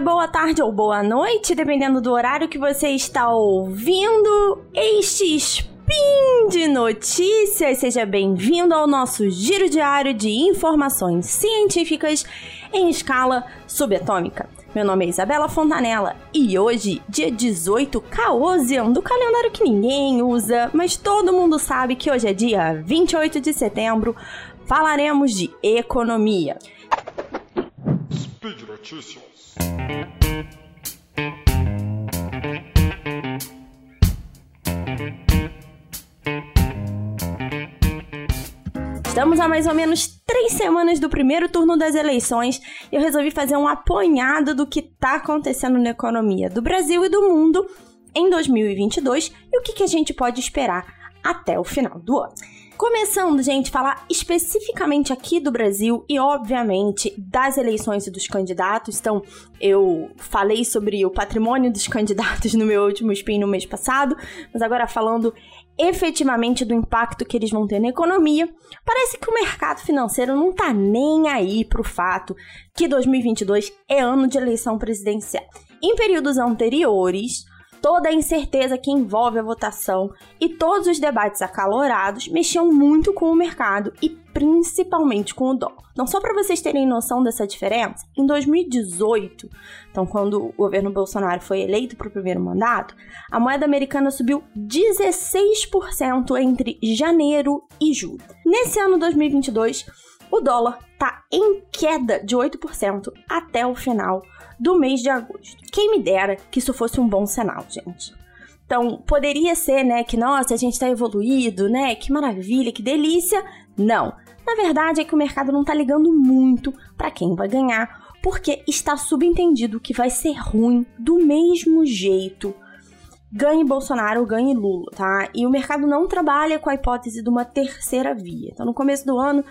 dia, boa tarde ou boa noite, dependendo do horário que você está ouvindo este Spin de Notícias. Seja bem-vindo ao nosso giro diário de informações científicas em escala subatômica. Meu nome é Isabela Fontanella e hoje, dia 18 Caosian, do calendário que ninguém usa, mas todo mundo sabe que hoje é dia 28 de setembro, falaremos de economia. Speed Notícias. Estamos a mais ou menos três semanas do primeiro turno das eleições e eu resolvi fazer um apanhado do que está acontecendo na economia do Brasil e do mundo em 2022 e o que, que a gente pode esperar até o final do ano. Começando, gente, falar especificamente aqui do Brasil e, obviamente, das eleições e dos candidatos. Então, eu falei sobre o patrimônio dos candidatos no meu último spin no mês passado, mas agora falando efetivamente do impacto que eles vão ter na economia, parece que o mercado financeiro não tá nem aí pro fato que 2022 é ano de eleição presidencial. Em períodos anteriores, toda a incerteza que envolve a votação e todos os debates acalorados mexiam muito com o mercado e principalmente com o dólar. Então, só para vocês terem noção dessa diferença, em 2018, então quando o governo Bolsonaro foi eleito para o primeiro mandato, a moeda americana subiu 16% entre janeiro e julho. Nesse ano 2022, o dólar está em queda de 8% até o final do mês de agosto. Quem me dera que isso fosse um bom sinal, gente. Então, poderia ser, né, que nossa, a gente está evoluído, né? Que maravilha, que delícia. Não. Na verdade é que o mercado não está ligando muito para quem vai ganhar, porque está subentendido que vai ser ruim do mesmo jeito. Ganhe Bolsonaro, ganhe Lula, tá? E o mercado não trabalha com a hipótese de uma terceira via. Então, no começo do ano,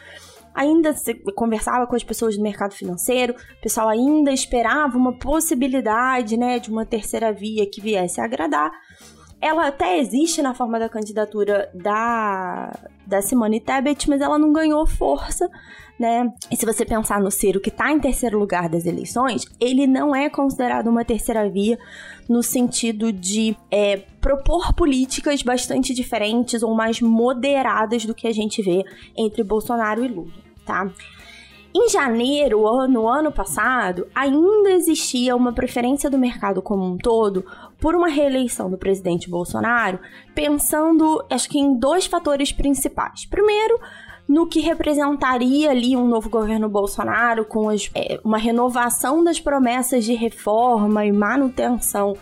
ainda conversava com as pessoas do mercado financeiro, o pessoal ainda esperava uma possibilidade, né, de uma terceira via que viesse a agradar. Ela até existe na forma da candidatura da, da Simone Tebet, mas ela não ganhou força, né? E se você pensar no Ciro, que está em terceiro lugar das eleições, ele não é considerado uma terceira via no sentido de é, propor políticas bastante diferentes ou mais moderadas do que a gente vê entre Bolsonaro e Lula tá? Em janeiro, no ano passado, ainda existia uma preferência do mercado como um todo por uma reeleição do presidente Bolsonaro, pensando, acho que em dois fatores principais. Primeiro, no que representaria ali um novo governo Bolsonaro com as, é, uma renovação das promessas de reforma e manutenção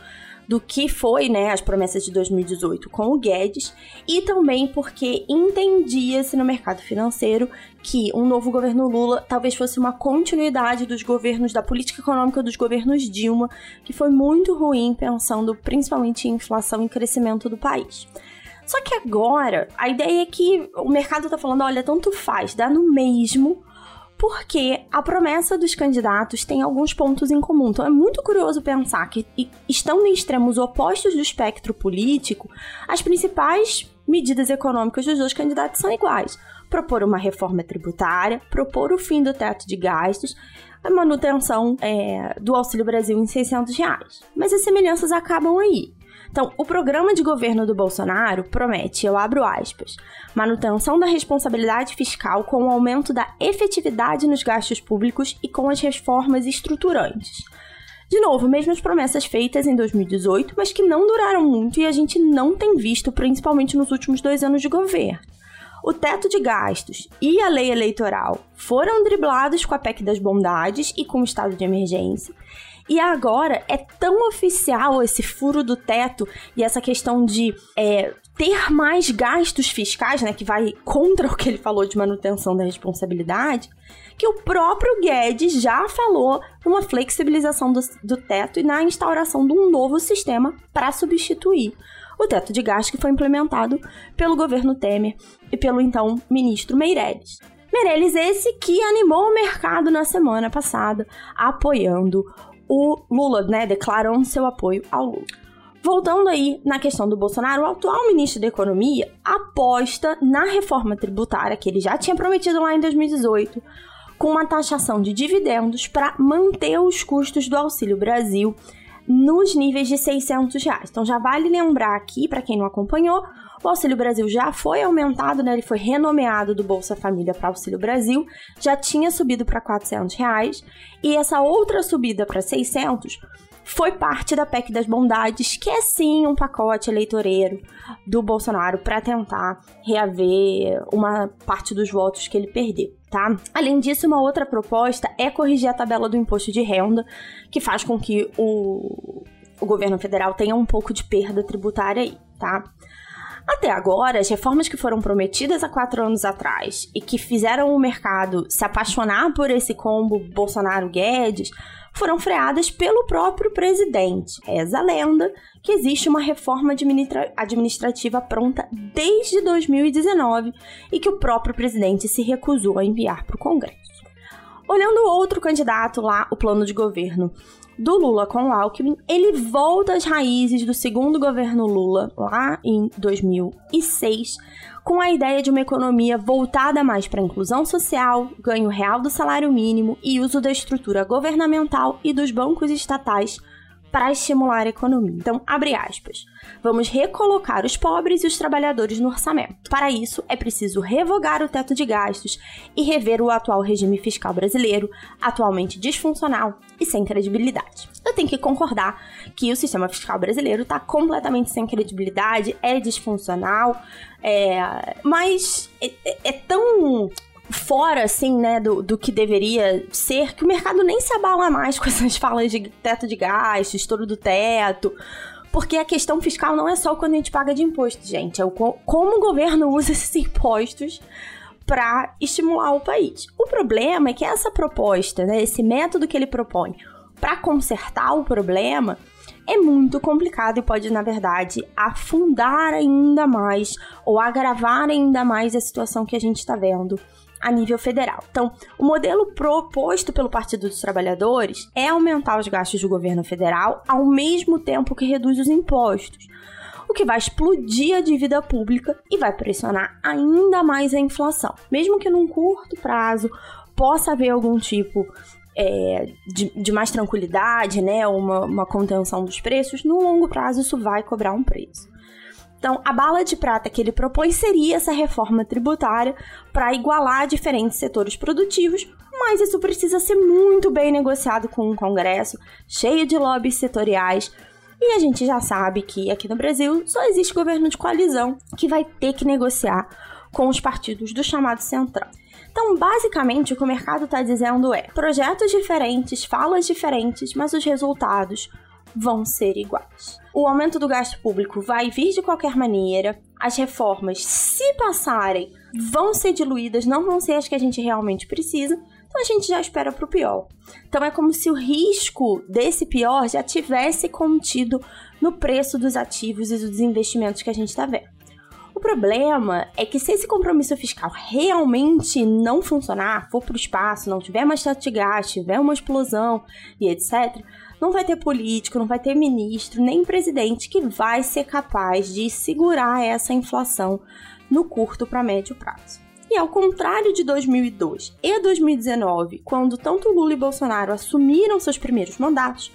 do que foi, né, as promessas de 2018 com o Guedes, e também porque entendia-se no mercado financeiro que um novo governo Lula talvez fosse uma continuidade dos governos da política econômica dos governos Dilma, que foi muito ruim pensando principalmente em inflação e crescimento do país. Só que agora, a ideia é que o mercado tá falando, olha, tanto faz, dá no mesmo, porque a promessa dos candidatos tem alguns pontos em comum. Então é muito curioso pensar que, estão em extremos opostos do espectro político, as principais medidas econômicas dos dois candidatos são iguais. Propor uma reforma tributária, propor o fim do teto de gastos, a manutenção é, do Auxílio Brasil em 600 reais. Mas as semelhanças acabam aí. Então, o programa de governo do Bolsonaro promete, eu abro aspas, manutenção da responsabilidade fiscal com o aumento da efetividade nos gastos públicos e com as reformas estruturantes. De novo, mesmas promessas feitas em 2018, mas que não duraram muito e a gente não tem visto, principalmente nos últimos dois anos de governo. O teto de gastos e a lei eleitoral foram driblados com a PEC das bondades e com o estado de emergência, e agora é tão oficial esse furo do teto e essa questão de é, ter mais gastos fiscais, né, que vai contra o que ele falou de manutenção da responsabilidade, que o próprio Guedes já falou numa flexibilização do, do teto e na instauração de um novo sistema para substituir o teto de gastos que foi implementado pelo governo Temer e pelo então ministro Meirelles. Meirelles esse que animou o mercado na semana passada, apoiando o Lula, né, declarando seu apoio ao Lula. Voltando aí na questão do Bolsonaro, o atual ministro da Economia aposta na reforma tributária que ele já tinha prometido lá em 2018, com uma taxação de dividendos para manter os custos do Auxílio Brasil nos níveis de 600 reais. Então já vale lembrar aqui, para quem não acompanhou, o Auxílio Brasil já foi aumentado, né? Ele foi renomeado do Bolsa Família para Auxílio Brasil, já tinha subido para 400 reais e essa outra subida para 600 foi parte da PEC das Bondades, que é sim um pacote eleitoreiro do Bolsonaro para tentar reaver uma parte dos votos que ele perdeu. Tá? Além disso, uma outra proposta é corrigir a tabela do imposto de renda, que faz com que o, o governo federal tenha um pouco de perda tributária aí, tá? Até agora, as reformas que foram prometidas há quatro anos atrás e que fizeram o mercado se apaixonar por esse combo Bolsonaro-Guedes foram freadas pelo próprio presidente. Reza a lenda que existe uma reforma administra administrativa pronta desde 2019 e que o próprio presidente se recusou a enviar para o Congresso. Olhando outro candidato lá, o plano de governo do Lula com o Alckmin, ele volta às raízes do segundo governo Lula, lá em 2006, com a ideia de uma economia voltada mais para a inclusão social, ganho real do salário mínimo e uso da estrutura governamental e dos bancos estatais para estimular a economia. Então, abre aspas. Vamos recolocar os pobres e os trabalhadores no orçamento. Para isso, é preciso revogar o teto de gastos e rever o atual regime fiscal brasileiro, atualmente disfuncional e sem credibilidade. Eu tenho que concordar que o sistema fiscal brasileiro está completamente sem credibilidade, é disfuncional, é... mas é, é, é tão fora, assim, né, do, do que deveria ser, que o mercado nem se abala mais com essas falas de teto de gastos, estouro do teto. Porque a questão fiscal não é só quando a gente paga de imposto, gente. É o, como o governo usa esses impostos para estimular o país. O problema é que essa proposta, né, esse método que ele propõe para consertar o problema, é muito complicado e pode, na verdade, afundar ainda mais ou agravar ainda mais a situação que a gente está vendo a nível federal. Então, o modelo proposto pelo Partido dos Trabalhadores é aumentar os gastos do governo federal ao mesmo tempo que reduz os impostos, o que vai explodir a dívida pública e vai pressionar ainda mais a inflação. Mesmo que num curto prazo possa haver algum tipo é, de, de, mais tranquilidade, né, uma, uma contenção dos preços, no longo prazo isso vai cobrar um preço. Então, a bala de prata que ele propõe seria essa reforma tributária para igualar diferentes setores produtivos, mas isso precisa ser muito bem negociado com um Congresso cheio de lobbies setoriais. E a gente já sabe que aqui no Brasil só existe governo de coalizão que vai ter que negociar com os partidos do chamado Centrão. Então, basicamente, o que o mercado está dizendo é: projetos diferentes, falas diferentes, mas os resultados vão ser iguais. O aumento do gasto público vai vir de qualquer maneira, as reformas, se passarem, vão ser diluídas, não vão ser as que a gente realmente precisa, então a gente já espera para o pior. Então é como se o risco desse pior já tivesse contido no preço dos ativos e dos investimentos que a gente está vendo. O problema é que se esse compromisso fiscal realmente não funcionar, for para o espaço, não tiver mais teto de gasto, tiver uma explosão e etc., não vai ter político, não vai ter ministro, nem presidente que vai ser capaz de segurar essa inflação no curto para médio prazo. E ao contrário de 2002 e 2019, quando tanto Lula e Bolsonaro assumiram seus primeiros mandatos,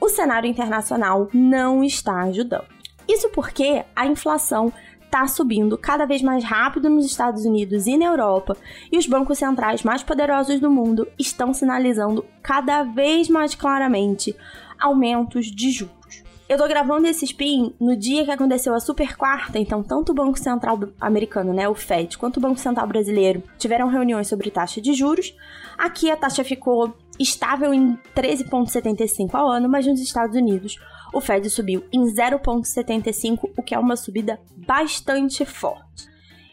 o cenário internacional não está ajudando. Isso porque a inflação está subindo cada vez mais rápido nos Estados Unidos e na Europa, e os bancos centrais mais poderosos do mundo estão sinalizando cada vez mais claramente aumentos de juros. Eu tô gravando esse spin no dia que aconteceu a super quarta, então tanto o Banco Central americano, né, o Fed, quanto o Banco Central brasileiro tiveram reuniões sobre taxa de juros. Aqui a taxa ficou estável em 13,75 ao ano, mas nos Estados Unidos o Fed subiu em 0,75, o que é uma subida bastante forte.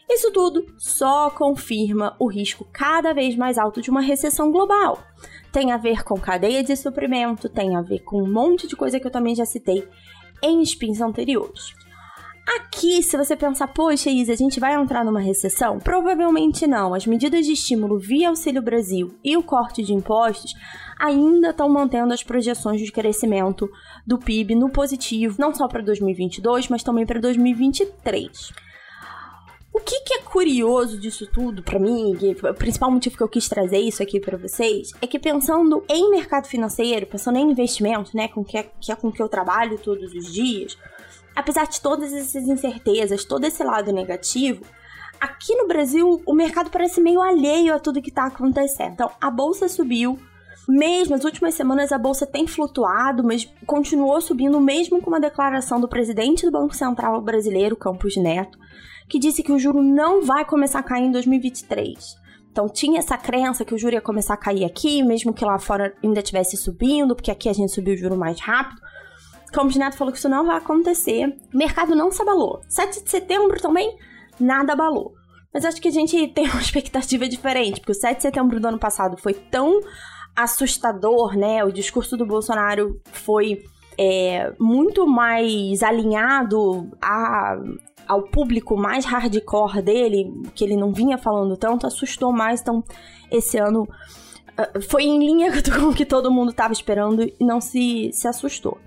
Isso tudo só confirma o risco cada vez mais alto de uma recessão global. Tem a ver com cadeia de suprimento, tem a ver com um monte de coisa que eu também já citei em spins anteriores. Aqui, se você pensar, poxa, Isa, a gente vai entrar numa recessão? Provavelmente não. As medidas de estímulo via Auxílio Brasil e o corte de impostos ainda estão mantendo as projeções de crescimento do PIB no positivo, não só para 2022, mas também para 2023. O que, que é curioso disso tudo para mim, o principal motivo que eu quis trazer isso aqui para vocês, é que pensando em mercado financeiro, pensando em investimento, né, com que é, que é com que eu trabalho todos os dias, apesar de todas essas incertezas, todo esse lado negativo, aqui no Brasil o mercado parece meio alheio a tudo que tá acontecendo. Então, a bolsa subiu, mesmo nas últimas semanas a bolsa tem flutuado, mas continuou subindo mesmo com uma declaração do presidente do Banco Central brasileiro, Campos Neto, que disse que o juro não vai começar a cair em 2023. Então tinha essa crença que o juro ia começar a cair aqui, mesmo que lá fora ainda estivesse subindo, porque aqui a gente subiu o juro mais rápido. Campos Neto falou que isso não vai acontecer. O mercado não se abalou. 7 de setembro também, nada abalou. Mas acho que a gente tem uma expectativa diferente, porque o 7 de setembro do ano passado foi tão assustador, né? O discurso do Bolsonaro foi é, muito mais alinhado a, ao público mais hardcore dele, que ele não vinha falando tanto, assustou mais. Então, esse ano uh, foi em linha com o que todo mundo estava esperando e não se, se assustou.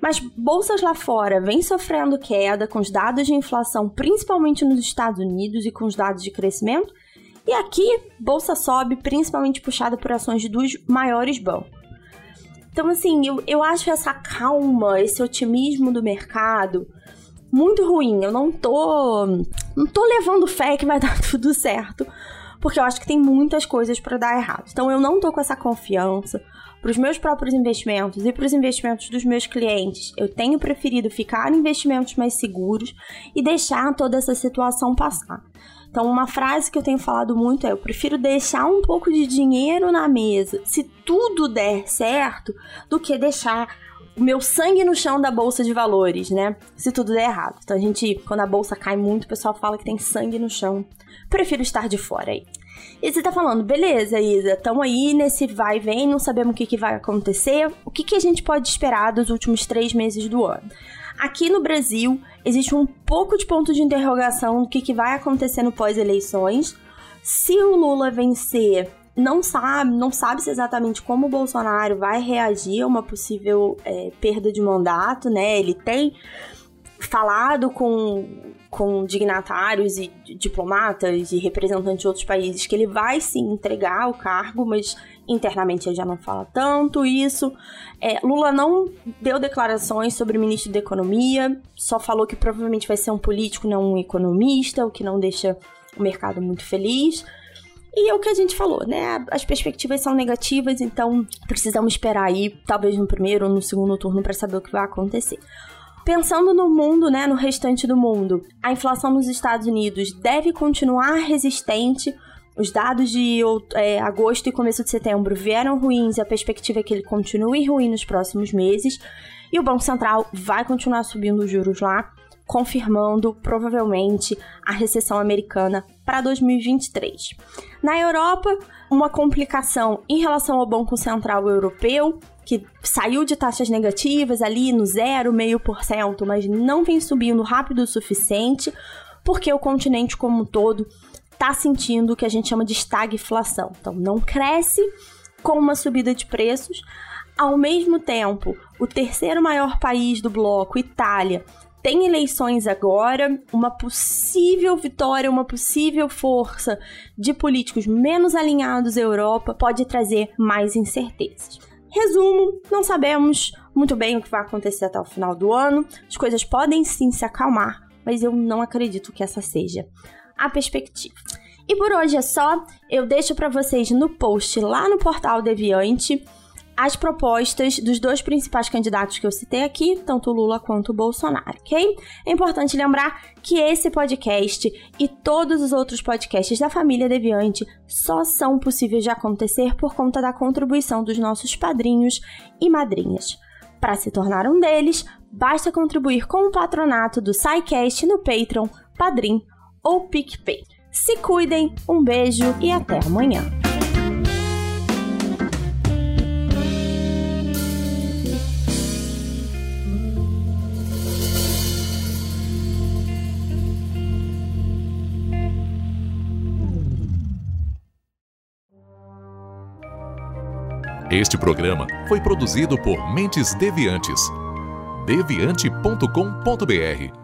Mas bolsas lá fora vêm sofrendo queda com os dados de inflação, principalmente nos Estados Unidos e com os dados de crescimento. E aqui, bolsa sobe, principalmente puxada por ações dos maiores bancos. Então, assim, eu, eu acho essa calma, esse otimismo do mercado muito ruim. Eu não tô. Não tô levando fé que vai dar tudo certo. Porque eu acho que tem muitas coisas para dar errado. Então eu não tô com essa confiança para os meus próprios investimentos e para os investimentos dos meus clientes. Eu tenho preferido ficar em investimentos mais seguros e deixar toda essa situação passar. Então, uma frase que eu tenho falado muito é: eu prefiro deixar um pouco de dinheiro na mesa, se tudo der certo, do que deixar o meu sangue no chão da bolsa de valores, né? Se tudo der errado. Então, a gente, quando a bolsa cai muito, o pessoal fala que tem sangue no chão. Prefiro estar de fora aí. E você tá falando, beleza, Isa, estamos aí nesse vai e vem, não sabemos o que, que vai acontecer. O que, que a gente pode esperar dos últimos três meses do ano? Aqui no Brasil, existe um pouco de ponto de interrogação do que, que vai acontecer no pós-eleições. Se o Lula vencer, não sabe, não sabe-se exatamente como o Bolsonaro vai reagir a uma possível é, perda de mandato, né? Ele tem falado com, com dignatários e diplomatas e representantes de outros países que ele vai sim entregar o cargo, mas internamente ele já não fala tanto isso. É, Lula não deu declarações sobre o ministro da Economia, só falou que provavelmente vai ser um político, não um economista, o que não deixa o mercado muito feliz. E é o que a gente falou, né? As perspectivas são negativas, então precisamos esperar aí, talvez no primeiro ou no segundo turno, para saber o que vai acontecer. Pensando no mundo, né, no restante do mundo, a inflação nos Estados Unidos deve continuar resistente. Os dados de é, agosto e começo de setembro vieram ruins e a perspectiva é que ele continue ruim nos próximos meses. E o Banco Central vai continuar subindo os juros lá, confirmando provavelmente a recessão americana para 2023. Na Europa, uma complicação em relação ao Banco Central Europeu, que saiu de taxas negativas ali no 0,5%, mas não vem subindo rápido o suficiente, porque o continente como um todo está sentindo o que a gente chama de estagflação. Então, não cresce com uma subida de preços. Ao mesmo tempo, o terceiro maior país do bloco, Itália, tem eleições agora, uma possível vitória, uma possível força de políticos menos alinhados à Europa pode trazer mais incertezas. Resumo, não sabemos muito bem o que vai acontecer até o final do ano. As coisas podem sim se acalmar, mas eu não acredito que essa seja a perspectiva. E por hoje é só. Eu deixo para vocês no post lá no portal Deviante as propostas dos dois principais candidatos que eu citei aqui, tanto Lula quanto Bolsonaro, ok? É importante lembrar que esse podcast e todos os outros podcasts da família Deviante só são possíveis de acontecer por conta da contribuição dos nossos padrinhos e madrinhas. Para se tornar um deles, basta contribuir com o patronato do SciCast no Patreon, Padrim ou PicPay. Se cuidem, um beijo e até amanhã! Este programa foi produzido por Mentes Deviantes. deviante.com.br